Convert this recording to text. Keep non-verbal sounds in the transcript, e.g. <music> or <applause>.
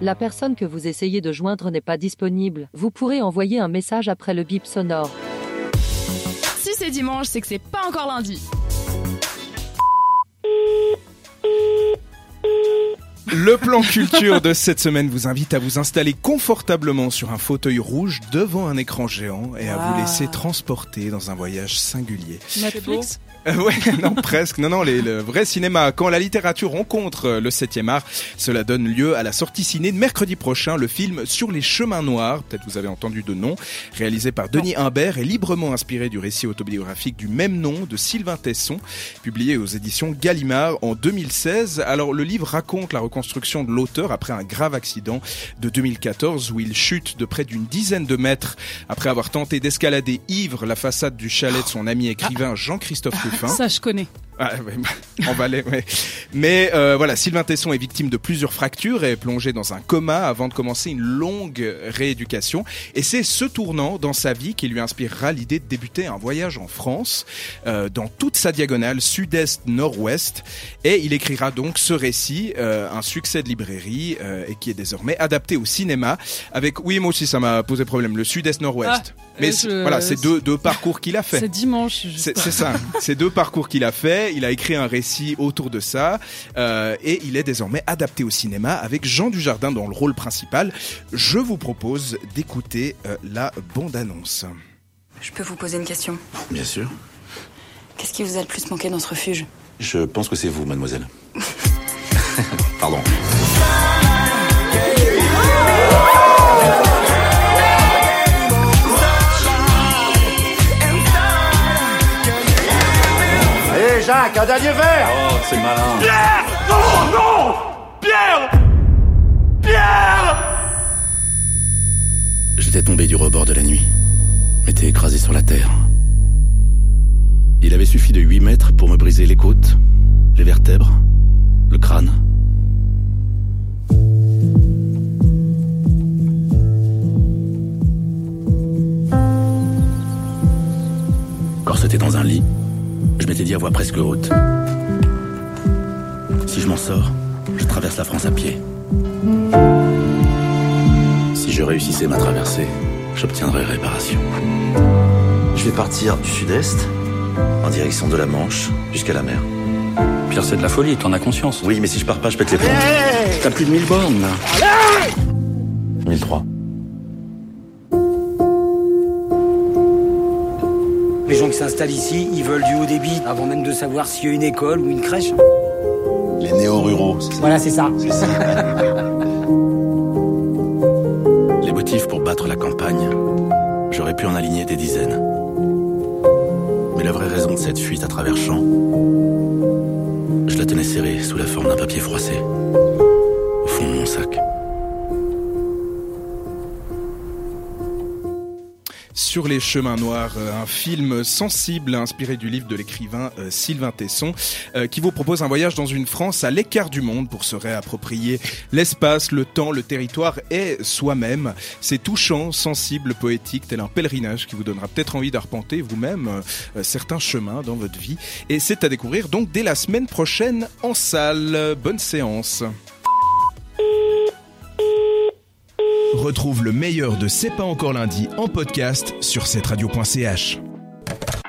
La personne que vous essayez de joindre n'est pas disponible. Vous pourrez envoyer un message après le bip sonore. Si c'est dimanche, c'est que c'est pas encore lundi. Le plan culture de cette semaine vous invite à vous installer confortablement sur un fauteuil rouge devant un écran géant et à vous laisser transporter dans un voyage singulier. Netflix? Euh, ouais, <laughs> non, presque. Non, non, les- le vrai cinéma. Quand la littérature rencontre euh, le 7e art, cela donne lieu à la sortie ciné de mercredi prochain, le film Sur les chemins noirs, peut-être vous avez entendu de nom, réalisé par Denis Imbert et librement inspiré du récit autobiographique du même nom de Sylvain Tesson, publié aux éditions Gallimard en 2016. Alors, le livre raconte la reconstruction de l'auteur après un grave accident de 2014 où il chute de près d'une dizaine de mètres après avoir tenté d'escalader ivre la façade du chalet de son ami écrivain Jean-Christophe <laughs> Ruffin. Ça, je connais. Ah, ouais, bah, en Valais, ouais. Mais euh, voilà, Sylvain Tesson est victime de plusieurs fractures et est plongé dans un coma avant de commencer une longue rééducation. Et c'est ce tournant dans sa vie qui lui inspirera l'idée de débuter un voyage en France, euh, dans toute sa diagonale sud-est-nord-ouest. Et il écrira donc ce récit, euh, un succès de librairie et qui est désormais adapté au cinéma. Avec, oui, moi aussi ça m'a posé problème, le sud-est-nord-ouest. Ah, Mais je- voilà, c'est deux, deux parcours qu'il a fait. C'est dimanche. c'est ça. C'est deux parcours qu'il a fait. Il a écrit un récit autour de ça euh, et il est désormais adapté au cinéma avec Jean Dujardin dans le rôle principal. Je vous propose d'écouter euh, la bande-annonce. Je peux vous poser une question? Bien sûr. Qu'est-ce qui vous a le plus manqué dans ce refuge? Je pense que c'est vous, mademoiselle. <laughs> Pardon. Jacques, un dernier verre Oh, c'est malin. J'étais tombé du rebord de la nuit. M'étais écrasé sur la terre. Il avait suffi de 8 mètres pour me briser les côtes, les vertèbres, le crâne. Corseté dans un lit, je m'étais dit à voix presque haute. Si je m'en sors, je traverse la France à pied. Si je réussissais ma traversée, j'obtiendrais réparation. Je vais partir du sud-est, en direction de la Manche, jusqu'à la mer. Pierre, c'est de la folie, t'en as conscience. Oui, mais si je pars pas, je pète les plombs. T'as plus de 1000 bornes, là. 1003. Les gens qui s'installent ici, ils veulent du haut débit avant même de savoir s'il y a une école ou une crèche. Les néo-ruraux, c'est ça Voilà, c'est ça. <laughs> Les motifs pour battre la campagne, j'aurais pu en aligner des dizaines. Mais la vraie raison de cette fuite à travers champs, je la tenais serrée sous la forme d'un papier froissé, au fond de mon sac. Sur les chemins noirs, euh, un film sensible inspiré du livre de l'écrivain euh, Sylvain Tesson, euh, qui vous propose un voyage dans une France à l'écart du monde pour se réapproprier l'espace, le temps, le territoire et soi-même. C'est touchant, sensible, poétique, tel un pèlerinage qui vous donnera peut-être envie d'arpenter vous-même certains chemins dans votre vie. Et c'est à découvrir donc dès la semaine prochaine en salle. Bonne séance. Retrouve le meilleur de C'est pas encore lundi en podcast sur cetteradio.ch.